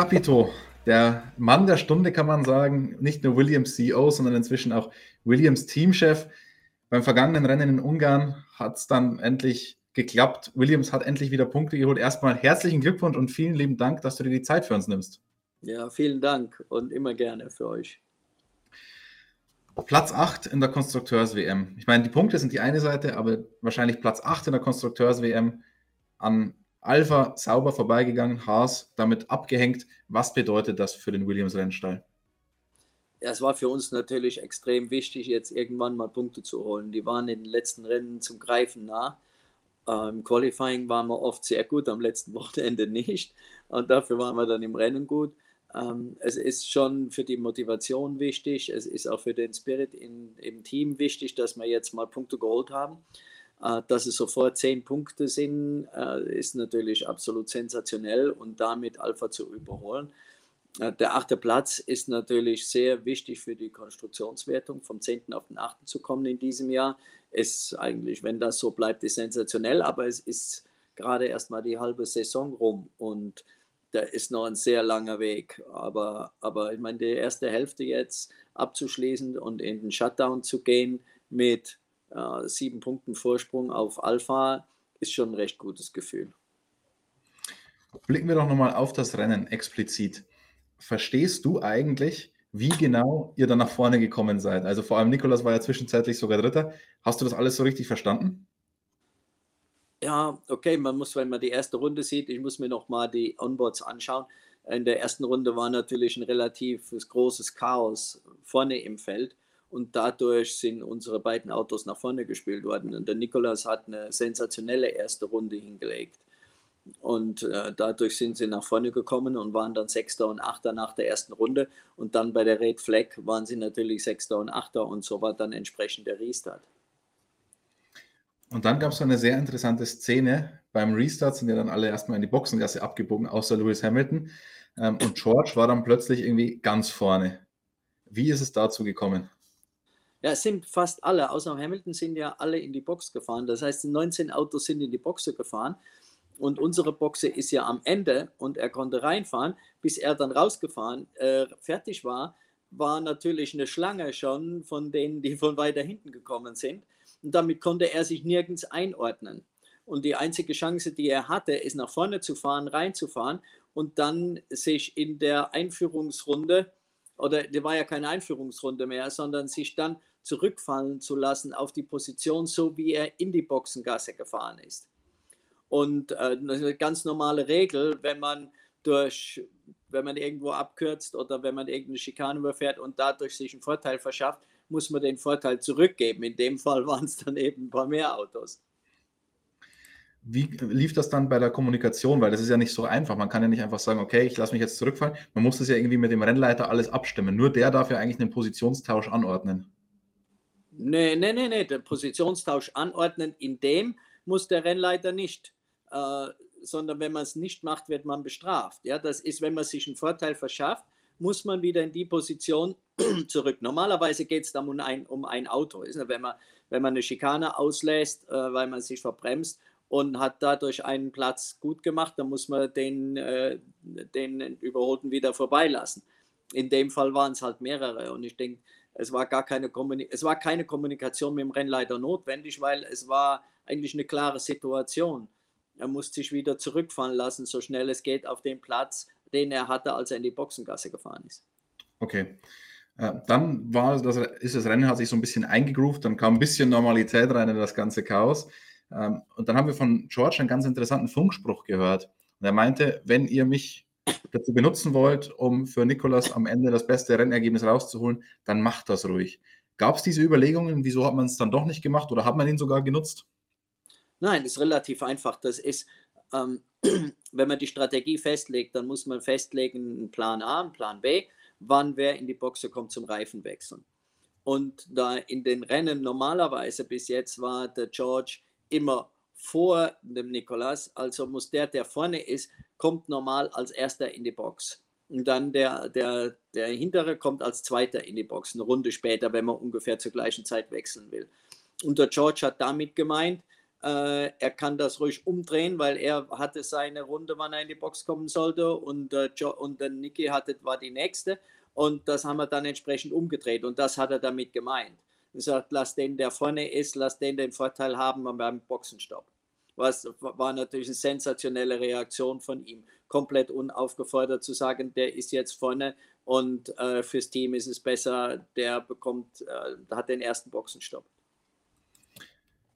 Capito, der Mann der Stunde kann man sagen, nicht nur Williams CEO, sondern inzwischen auch Williams Teamchef. Beim vergangenen Rennen in Ungarn hat es dann endlich geklappt. Williams hat endlich wieder Punkte geholt. Erstmal herzlichen Glückwunsch und vielen lieben Dank, dass du dir die Zeit für uns nimmst. Ja, vielen Dank und immer gerne für euch. Platz 8 in der Konstrukteurs-WM. Ich meine, die Punkte sind die eine Seite, aber wahrscheinlich Platz 8 in der Konstrukteurs-WM an Alpha sauber vorbeigegangen, Haas damit abgehängt. Was bedeutet das für den Williams-Rennstall? Ja, es war für uns natürlich extrem wichtig, jetzt irgendwann mal Punkte zu holen. Die waren in den letzten Rennen zum Greifen nah. Im ähm, Qualifying waren wir oft sehr gut, am letzten Wochenende nicht. Und dafür waren wir dann im Rennen gut. Ähm, es ist schon für die Motivation wichtig, es ist auch für den Spirit in, im Team wichtig, dass wir jetzt mal Punkte geholt haben. Äh, dass es sofort zehn Punkte sind, äh, ist natürlich absolut sensationell und damit Alpha zu überholen. Äh, der achte Platz ist natürlich sehr wichtig für die Konstruktionswertung, vom 10. auf den 8. zu kommen in diesem Jahr. Ist eigentlich, wenn das so bleibt, ist sensationell, aber es ist gerade erst mal die halbe Saison rum und da ist noch ein sehr langer Weg. Aber, aber ich meine, die erste Hälfte jetzt abzuschließen und in den Shutdown zu gehen mit äh, sieben Punkten Vorsprung auf Alpha ist schon ein recht gutes Gefühl. Blicken wir doch nochmal auf das Rennen explizit. Verstehst du eigentlich, wie genau ihr da nach vorne gekommen seid? Also vor allem Nikolas war ja zwischenzeitlich sogar Dritter. Hast du das alles so richtig verstanden? Ja, okay, man muss, wenn man die erste Runde sieht, ich muss mir nochmal die Onboards anschauen. In der ersten Runde war natürlich ein relativ großes Chaos vorne im Feld und dadurch sind unsere beiden Autos nach vorne gespielt worden. Und der Nikolas hat eine sensationelle erste Runde hingelegt. Und äh, dadurch sind sie nach vorne gekommen und waren dann Sechster und Achter nach der ersten Runde. Und dann bei der Red Flag waren sie natürlich Sechster und Achter und so war dann entsprechend der Restart. Und dann gab es eine sehr interessante Szene. Beim Restart sind ja dann alle erstmal in die Boxengasse abgebogen, außer Lewis Hamilton. Ähm, und George war dann plötzlich irgendwie ganz vorne. Wie ist es dazu gekommen? Ja, es sind fast alle, außer Hamilton sind ja alle in die Box gefahren. Das heißt, 19 Autos sind in die Boxe gefahren und unsere Boxe ist ja am Ende und er konnte reinfahren. Bis er dann rausgefahren, äh, fertig war, war natürlich eine Schlange schon von denen, die von weiter hinten gekommen sind. Und damit konnte er sich nirgends einordnen. Und die einzige Chance, die er hatte, ist nach vorne zu fahren, reinzufahren und dann sich in der Einführungsrunde, oder die war ja keine Einführungsrunde mehr, sondern sich dann zurückfallen zu lassen auf die Position, so wie er in die Boxengasse gefahren ist. Und äh, das ist eine ganz normale Regel, wenn man durch, wenn man irgendwo abkürzt oder wenn man irgendeine Schikane überfährt und dadurch sich einen Vorteil verschafft, muss man den Vorteil zurückgeben. In dem Fall waren es dann eben ein paar mehr Autos. Wie lief das dann bei der Kommunikation? Weil das ist ja nicht so einfach. Man kann ja nicht einfach sagen, okay, ich lasse mich jetzt zurückfallen. Man muss das ja irgendwie mit dem Rennleiter alles abstimmen. Nur der darf ja eigentlich einen Positionstausch anordnen. Nee, nee, nee, nee, den Positionstausch anordnen, in dem muss der Rennleiter nicht, äh, sondern wenn man es nicht macht, wird man bestraft. Ja, das ist, wenn man sich einen Vorteil verschafft, muss man wieder in die Position zurück. Normalerweise geht es dann um ein, um ein Auto. Ist, wenn, man, wenn man eine Schikane auslässt, äh, weil man sich verbremst und hat dadurch einen Platz gut gemacht, dann muss man den, äh, den Überholten wieder vorbeilassen. In dem Fall waren es halt mehrere und ich denke, es war gar keine, es war keine Kommunikation mit dem Rennleiter notwendig, weil es war eigentlich eine klare Situation. Er musste sich wieder zurückfahren lassen, so schnell es geht, auf den Platz, den er hatte, als er in die Boxengasse gefahren ist. Okay. Äh, dann war das, ist das Rennen hat sich so ein bisschen eingegroovt, dann kam ein bisschen Normalität rein in das ganze Chaos. Ähm, und dann haben wir von George einen ganz interessanten Funkspruch gehört. Und er meinte, wenn ihr mich dazu benutzen wollt, um für Nikolas am Ende das beste Rennergebnis rauszuholen, dann macht das ruhig. Gab es diese Überlegungen? Wieso hat man es dann doch nicht gemacht oder hat man ihn sogar genutzt? Nein, ist relativ einfach. Das ist, ähm, wenn man die Strategie festlegt, dann muss man festlegen, einen Plan A, einen Plan B, wann wer in die Boxe kommt zum Reifenwechseln. Und da in den Rennen normalerweise bis jetzt war der George immer vor dem Nikolas, also muss der, der vorne ist, kommt normal als erster in die Box. Und dann der, der, der hintere kommt als zweiter in die Box, eine Runde später, wenn man ungefähr zur gleichen Zeit wechseln will. Und der George hat damit gemeint, Äh, er kann das ruhig umdrehen, weil er hatte seine Runde, wann er in die Box kommen sollte und, äh, und dann Niki hatte, war die nächste. Und das haben wir dann entsprechend umgedreht und das hat er damit gemeint. Er sagt, lass den, der vorne ist, lass den den Vorteil haben beim Boxenstopp. Was war natürlich eine sensationelle Reaktion von ihm. Komplett unaufgefordert zu sagen, der ist jetzt vorne und äh, fürs Team ist es besser, der bekommt, äh, hat den ersten Boxenstopp.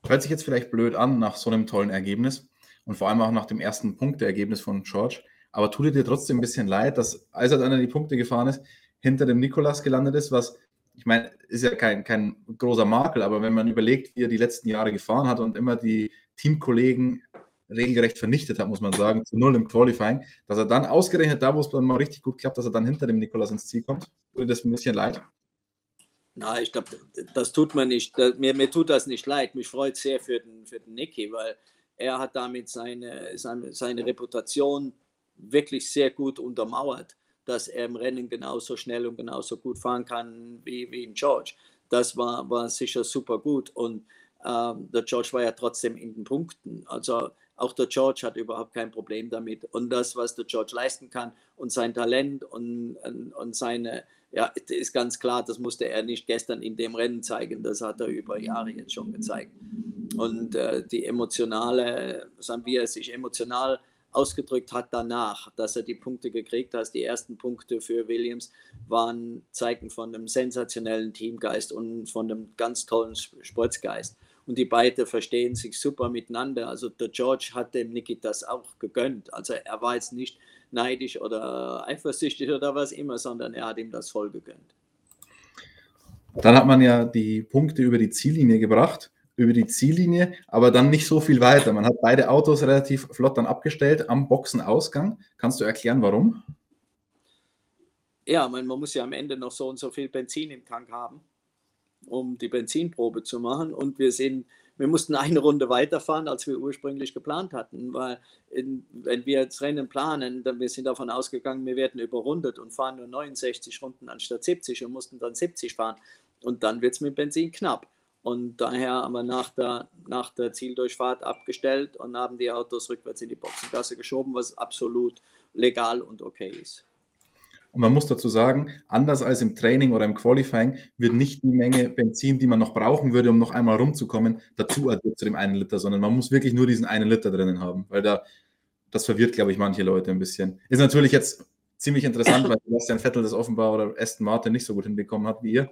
Hört sich jetzt vielleicht blöd an nach so einem tollen Ergebnis und vor allem auch nach dem ersten Punkteergebnis von George. Aber tut dir trotzdem ein bisschen leid, dass, als er dann an die Punkte gefahren ist, hinter dem Nikolas gelandet ist, was, ich meine, ist ja kein, kein großer Makel, aber wenn man überlegt, wie er die letzten Jahre gefahren hat und immer die Teamkollegen regelgerecht vernichtet hat, muss man sagen, zu null im Qualifying, dass er dann ausgerechnet da, wo es dann mal richtig gut klappt, dass er dann hinter dem Nikolas ins Ziel kommt. Tut das ein bisschen leid? Na, ich glaube, das tut mir nicht. Mir, mir tut das nicht leid. Mich freut sehr für den, für den Nicky, weil er hat damit seine, seine, seine Reputation wirklich sehr gut untermauert, dass er im Rennen genauso schnell und genauso gut fahren kann wie, wie in George. Das war, war sicher super gut. Und der George war ja trotzdem in den Punkten. Also auch der George hat überhaupt kein Problem damit. Und das, was der George leisten kann und sein Talent und, und, und seine, ja, ist ganz klar, das musste er nicht gestern in dem Rennen zeigen, das hat er über Jahre jetzt schon gezeigt. Und äh, die emotionale, sagen wir, sich emotional ausgedrückt hat danach, dass er die Punkte gekriegt hat. Die ersten Punkte für Williams waren Zeichen von einem sensationellen Teamgeist und von einem ganz tollen Sportsgeist. Und die beiden verstehen sich super miteinander. Also der George hat dem Niki das auch gegönnt. Also er war jetzt nicht neidisch oder eifersüchtig oder was immer, sondern er hat ihm das voll gegönnt. Dann hat man ja die Punkte über die Ziellinie gebracht, über die Ziellinie, aber dann nicht so viel weiter. Man hat beide Autos relativ flott dann abgestellt am Boxenausgang. Kannst du erklären, warum? Ja, man, man muss ja am Ende noch so und so viel Benzin im Tank haben, um die Benzinprobe zu machen. Und wir sind wir mussten eine Runde weiterfahren, als wir ursprünglich geplant hatten, weil in, wenn wir jetzt Rennen planen, dann wir sind davon ausgegangen, wir werden überrundet und fahren nur 69 Runden anstatt 70 und mussten dann 70 fahren. Und dann wird es mit Benzin knapp. Und daher haben wir nach der, nach der Zieldurchfahrt abgestellt und haben die Autos rückwärts in die Boxengasse geschoben, was absolut legal und okay ist. Und man muss dazu sagen, anders als im Training oder im Qualifying wird nicht die Menge Benzin, die man noch brauchen würde, um noch einmal rumzukommen, dazu addiert zu dem einen Liter, sondern man muss wirklich nur diesen einen Liter drinnen haben, weil da, das verwirrt, glaube ich, manche Leute ein bisschen. Ist natürlich jetzt ziemlich interessant, weil Sebastian Vettel das offenbar oder Aston Martin nicht so gut hinbekommen hat wie ihr.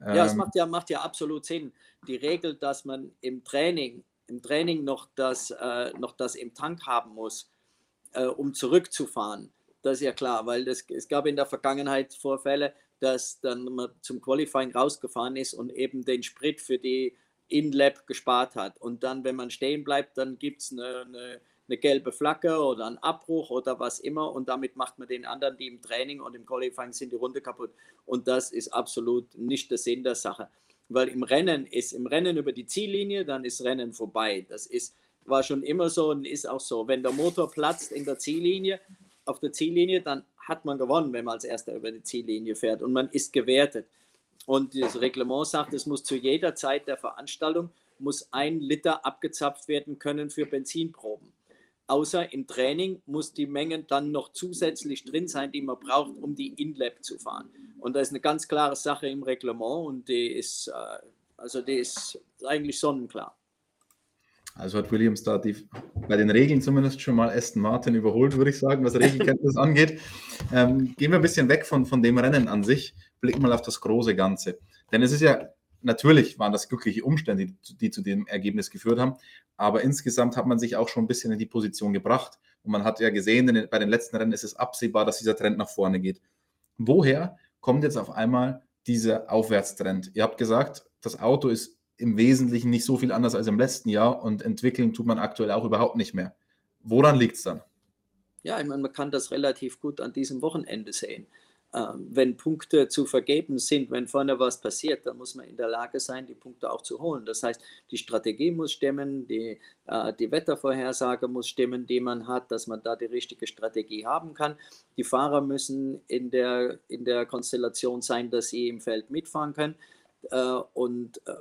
Ja, es ähm, macht ja, macht ja absolut Sinn. Die Regel, dass man im Training, im Training noch das, äh, noch das im Tank haben muss, äh, um zurückzufahren, das ist ja klar, weil das, es gab in der Vergangenheit Vorfälle, dass dann man zum Qualifying rausgefahren ist und eben den Sprit für die In-Lab gespart hat. Und dann, wenn man stehen bleibt, dann gibt es eine, eine, eine, gelbe Flagge oder einen Abbruch oder was immer. Und damit macht man den anderen, die im Training und im Qualifying sind, die Runde kaputt. Und das ist absolut nicht der Sinn der Sache. Weil im Rennen ist, im Rennen über die Ziellinie, dann ist Rennen vorbei. Das ist, war schon immer so und ist auch so. Wenn der Motor platzt in der Ziellinie, auf der Ziellinie, dann hat man gewonnen, wenn man als Erster über die Ziellinie fährt und man ist gewertet. Und das Reglement sagt, es muss zu jeder Zeit der Veranstaltung muss ein Liter abgezapft werden können für Benzinproben. Außer im Training muss die Menge dann noch zusätzlich drin sein, die man braucht, um die In-Lab zu fahren. Und das ist eine ganz klare Sache im Reglement und die ist, äh, also die ist eigentlich sonnenklar. Also hat Williams da die, bei den Regeln zumindest schon mal Aston Martin überholt, würde ich sagen, was Regelkenntnis angeht. Ähm, gehen wir ein bisschen weg von, von dem Rennen an sich, blicken mal auf das große Ganze. Denn es ist ja, natürlich waren das glückliche Umstände, die, die zu dem Ergebnis geführt haben, aber insgesamt hat man sich auch schon ein bisschen in die Position gebracht. Und man hat ja gesehen, den, bei den letzten Rennen ist es absehbar, dass dieser Trend nach vorne geht. Woher kommt jetzt auf einmal dieser Aufwärtstrend? Ihr habt gesagt, das Auto ist im Wesentlichen nicht so viel anders als im letzten Jahr und entwickeln tut man aktuell auch überhaupt nicht mehr. Woran liegt es dann? Ja, ich meine, man kann das relativ gut an diesem Wochenende sehen. Ähm, wenn Punkte zu vergeben sind, wenn vorne was passiert, dann muss man in der Lage sein, die Punkte auch zu holen. Das heißt, die Strategie muss stimmen, die, äh, die Wettervorhersage muss stimmen, die man hat, dass man da die richtige Strategie haben kann. Die Fahrer müssen in der, in der Konstellation sein, dass sie im Feld mitfahren können. Äh, und äh,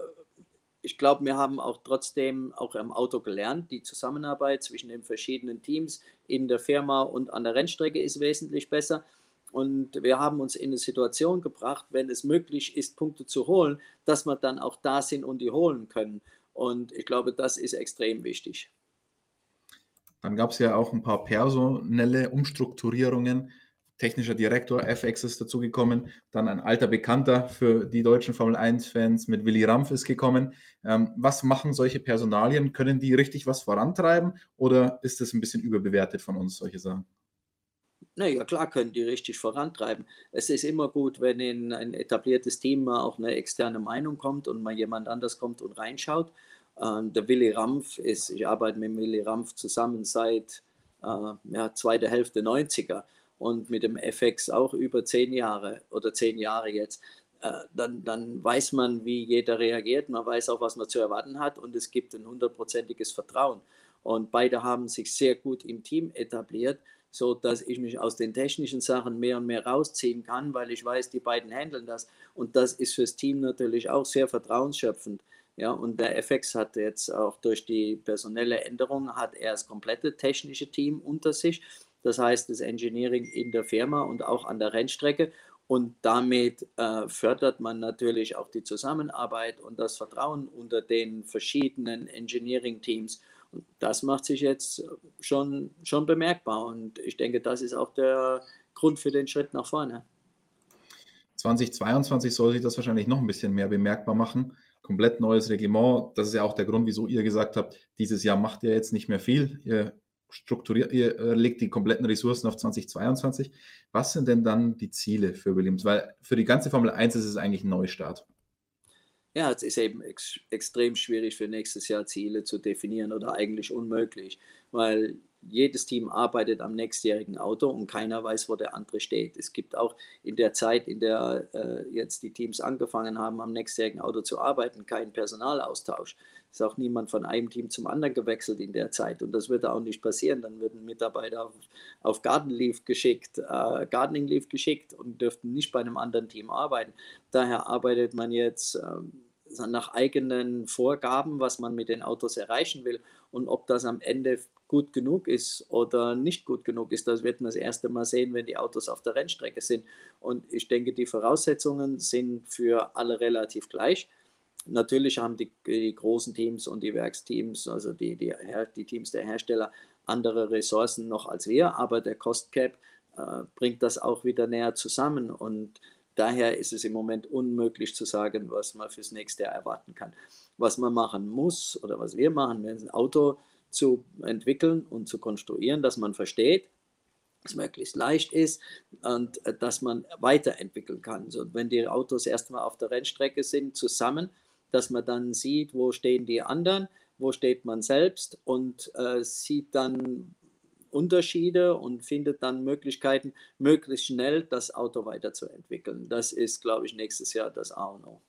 ich glaube, wir haben auch trotzdem auch im Auto gelernt, die Zusammenarbeit zwischen den verschiedenen Teams in der Firma und an der Rennstrecke ist wesentlich besser. Und wir haben uns in eine Situation gebracht, wenn es möglich ist, Punkte zu holen, dass wir dann auch da sind und die holen können. Und ich glaube, das ist extrem wichtig. Dann gab es ja auch ein paar personelle Umstrukturierungen. Technischer Direktor FX ist dazugekommen, dann ein alter Bekannter für die deutschen Formel 1-Fans mit Willy Rampf ist gekommen. Ähm, was machen solche Personalien? Können die richtig was vorantreiben oder ist das ein bisschen überbewertet von uns, solche Sachen? Naja, klar können die richtig vorantreiben. Es ist immer gut, wenn in ein etabliertes Team auch eine externe Meinung kommt und mal jemand anders kommt und reinschaut. Ähm, der Willy Rampf ist, ich arbeite mit Willy Rampf zusammen seit äh, ja, zweiter Hälfte 90er und mit dem FX auch über zehn Jahre oder zehn Jahre jetzt. Äh, dann, dann weiß man, wie jeder reagiert, man weiß auch, was man zu erwarten hat und es gibt ein hundertprozentiges Vertrauen. Und beide haben sich sehr gut im Team etabliert, so dass ich mich aus den technischen Sachen mehr und mehr rausziehen kann, weil ich weiß, die beiden handeln das. Und das ist fürs Team natürlich auch sehr vertrauensschöpfend. Ja, und der FX hat jetzt auch durch die personelle Änderung hat er das komplette technische Team unter sich. Das heißt, das Engineering in der Firma und auch an der Rennstrecke. Und damit äh, fördert man natürlich auch die Zusammenarbeit und das Vertrauen unter den verschiedenen Engineering-Teams. Und das macht sich jetzt schon, schon bemerkbar. Und ich denke, das ist auch der Grund für den Schritt nach vorne. 2022 soll sich das wahrscheinlich noch ein bisschen mehr bemerkbar machen komplett neues Reglement. Das ist ja auch der Grund, wieso ihr gesagt habt, dieses Jahr macht ihr jetzt nicht mehr viel. Ihr strukturiert, ihr äh, legt die kompletten Ressourcen auf 2022. Was sind denn dann die Ziele für Williams? Weil für die ganze Formel 1 ist es eigentlich ein Neustart. Ja, es ist eben ex extrem schwierig für nächstes Jahr Ziele zu definieren oder eigentlich unmöglich, weil jedes Team arbeitet am nächstjährigen Auto und keiner weiß, wo der andere steht. Es gibt auch in der Zeit, in der äh, jetzt die Teams angefangen haben, am nächstjährigen Auto zu arbeiten, keinen Personalaustausch. Es ist auch niemand von einem Team zum anderen gewechselt in der Zeit und das wird auch nicht passieren. Dann würden Mitarbeiter auf, auf Garden Leave geschickt, äh, Gardening Leave geschickt und dürften nicht bei einem anderen Team arbeiten. Daher arbeitet man jetzt äh, nach eigenen Vorgaben, was man mit den Autos erreichen will und ob das am Ende gut genug ist oder nicht gut genug ist, das wird man das erste Mal sehen, wenn die Autos auf der Rennstrecke sind. Und ich denke, die Voraussetzungen sind für alle relativ gleich. Natürlich haben die, die großen Teams und die Werksteams, also die, die, die, Teams der Hersteller, andere Ressourcen noch als wir, aber der Cost Cap äh, bringt das auch wieder näher zusammen und daher ist es im Moment unmöglich zu sagen, was man fürs nächste Jahr erwarten kann. Was man machen muss oder was wir machen, wenn ein Auto zu entwickeln und zu konstruieren, dass man versteht, es möglichst leicht ist und äh, dass man weiterentwickeln kann. So, wenn die Autos erstmal auf der Rennstrecke sind, zusammen, dass man dann sieht, wo stehen die anderen, wo steht man selbst und äh, sieht dann Unterschiede und findet dann Möglichkeiten, möglichst schnell das Auto weiterzuentwickeln. Das ist, glaube ich, nächstes Jahr das A und O.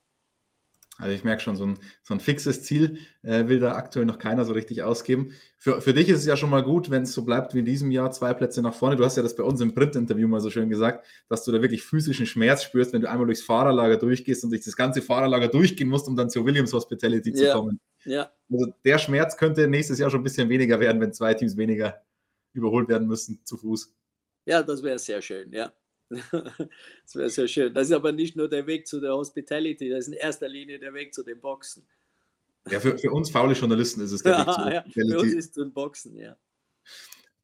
Also ich merke schon, so ein, so ein fixes Ziel äh, will da aktuell noch keiner so richtig ausgeben. Für, für dich ist es ja schon mal gut, wenn es so bleibt wie in diesem Jahr, zwei Plätze nach vorne. Du hast ja das bei uns im Print-Interview mal so schön gesagt, dass du da wirklich physischen Schmerz spürst, wenn du einmal durchs Fahrerlager durchgehst und durch das ganze Fahrerlager durchgehen musst, um dann zur Williams Hospitality zu ja. kommen. Ja. Also der Schmerz könnte nächstes Jahr schon ein bisschen weniger werden, wenn zwei Teams weniger überholt werden müssen zu Fuß. Ja, das wäre sehr schön, ja. das wäre sehr schön. Das ist aber nicht nur der Weg zu der Hospitality, das ist in erster Linie der Weg zu den Boxen. Ja, für, für uns faule Journalisten ist es der ja, Weg zu ja, Für uns ist es zum Boxen, ja.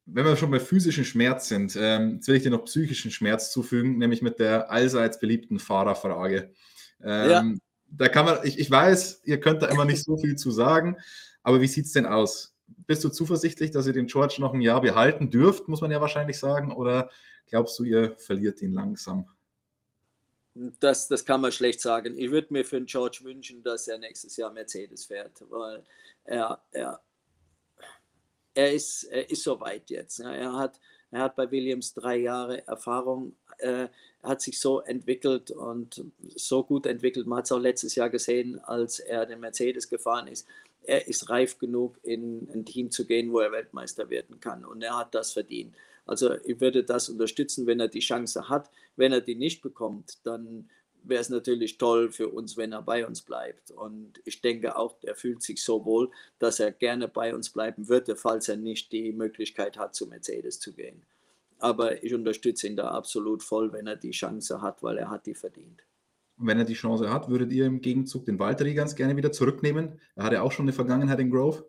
Wenn wir schon bei physischen Schmerz sind, ähm, jetzt will ich dir noch psychischen Schmerz zufügen, nämlich mit der allseits beliebten Fahrerfrage. Ähm, ja. Da kann man, ich, ich weiß, ihr könnt da immer nicht so viel zu sagen, aber wie sieht es denn aus? Bist du zuversichtlich, dass ihr den George noch ein Jahr behalten dürft, muss man ja wahrscheinlich sagen, oder Glaubst du, ihr verliert ihn langsam? Das, das kann man schlecht sagen. Ich würde mir für den George wünschen, dass er nächstes Jahr Mercedes fährt, weil er, er, er, ist, er ist so weit jetzt. Er hat, er hat bei Williams drei Jahre Erfahrung. Er hat sich so entwickelt und so gut entwickelt. Man hat es auch letztes Jahr gesehen, als er den Mercedes gefahren ist. Er ist reif genug, in ein Team zu gehen, wo er Weltmeister werden kann. Und er hat das verdient. Also ich würde das unterstützen, wenn er die Chance hat. Wenn er die nicht bekommt, dann wäre es natürlich toll für uns, wenn er bei uns bleibt. Und ich denke auch, er fühlt sich so wohl, dass er gerne bei uns bleiben würde, falls er nicht die Möglichkeit hat, zu Mercedes zu gehen. Aber ich unterstütze ihn da absolut voll, wenn er die Chance hat, weil er hat die verdient. Wenn er die Chance hat, würdet ihr im Gegenzug den Walter ganz gerne wieder zurücknehmen? Er hat ja auch schon eine Vergangenheit in Grove.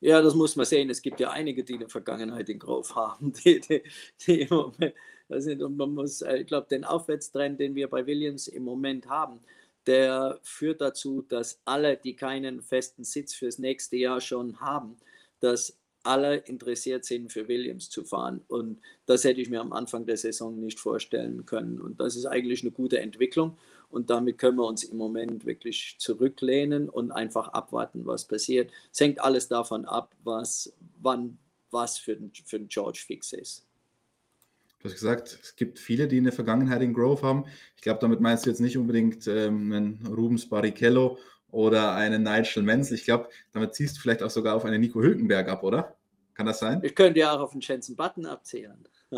Ja, das muss man sehen. Es gibt ja einige, die eine Vergangenheit in Grove haben. Die, die, die im Moment, sind, und man muss, äh, ich glaube, den Aufwärtstrend, den wir bei Williams im Moment haben, der führt dazu, dass alle, die keinen festen Sitz fürs nächste Jahr schon haben, dass alle interessiert sind, für Williams zu fahren. Und das hätte ich mir am Anfang der Saison nicht vorstellen können. Und das ist eigentlich eine gute Entwicklung. Und damit können wir uns im Moment wirklich zurücklehnen und einfach abwarten, was passiert. Es hängt alles davon ab, was, wann was für den, für den George fix ist. Du hast gesagt, es gibt viele, die eine Vergangenheit in Grove haben. Ich glaube, damit meinst du jetzt nicht unbedingt ähm, einen Rubens Barrichello oder einen Nigel Menzel. Ich glaube, damit ziehst du vielleicht auch sogar auf einen Nico Hülkenberg ab, oder? Kann das sein? Ich könnte ja auch auf den Jensen Button abzählen.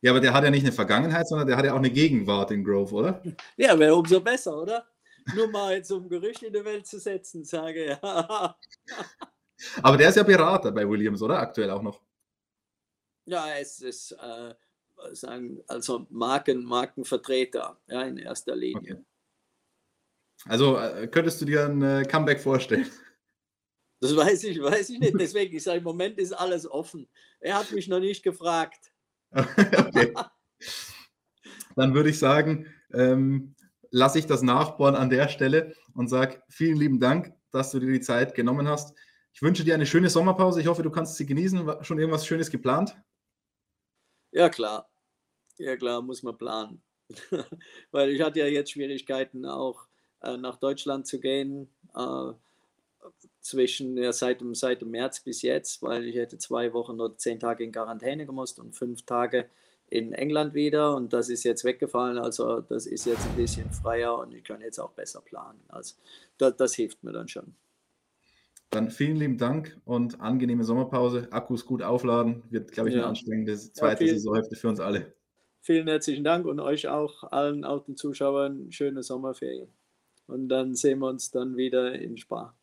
ja, aber der hat ja nicht eine Vergangenheit, sondern der hat ja auch eine Gegenwart in Grove, oder? Ja, wäre umso besser, oder? Nur mal jetzt um Gerücht in die Welt zu setzen, sage ja. aber der ist ja Berater bei Williams, oder? Aktuell auch noch. Ja, es ist äh, sagen, also Marken, Markenvertreter, ja, in erster Linie. Okay. Also äh, könntest du dir ein äh, Comeback vorstellen? Das weiß ich, weiß ich nicht. Deswegen, ich sage, im Moment ist alles offen. Er hat mich noch nicht gefragt. okay. Dann würde ich sagen, ähm, lasse ich das nachbohren an der Stelle und sage vielen lieben Dank, dass du dir die Zeit genommen hast. Ich wünsche dir eine schöne Sommerpause. Ich hoffe, du kannst sie genießen. Schon irgendwas Schönes geplant? Ja, klar. Ja, klar, muss man planen. Weil ich hatte ja jetzt Schwierigkeiten, auch äh, nach Deutschland zu gehen. Äh, zwischen ja, seit, dem, seit dem März bis jetzt, weil ich hätte zwei Wochen oder zehn Tage in Quarantäne gemusst und fünf Tage in England wieder und das ist jetzt weggefallen. Also das ist jetzt ein bisschen freier und ich kann jetzt auch besser planen. Also das, das hilft mir dann schon. Dann vielen lieben Dank und angenehme Sommerpause. Akkus gut aufladen. Wird, glaube ich, eine ja. anstrengende zweite ja, Saisonhälfte für uns alle. Vielen herzlichen Dank und euch auch, allen auch den Zuschauern, schöne Sommerferien. Und dann sehen wir uns dann wieder in Spa.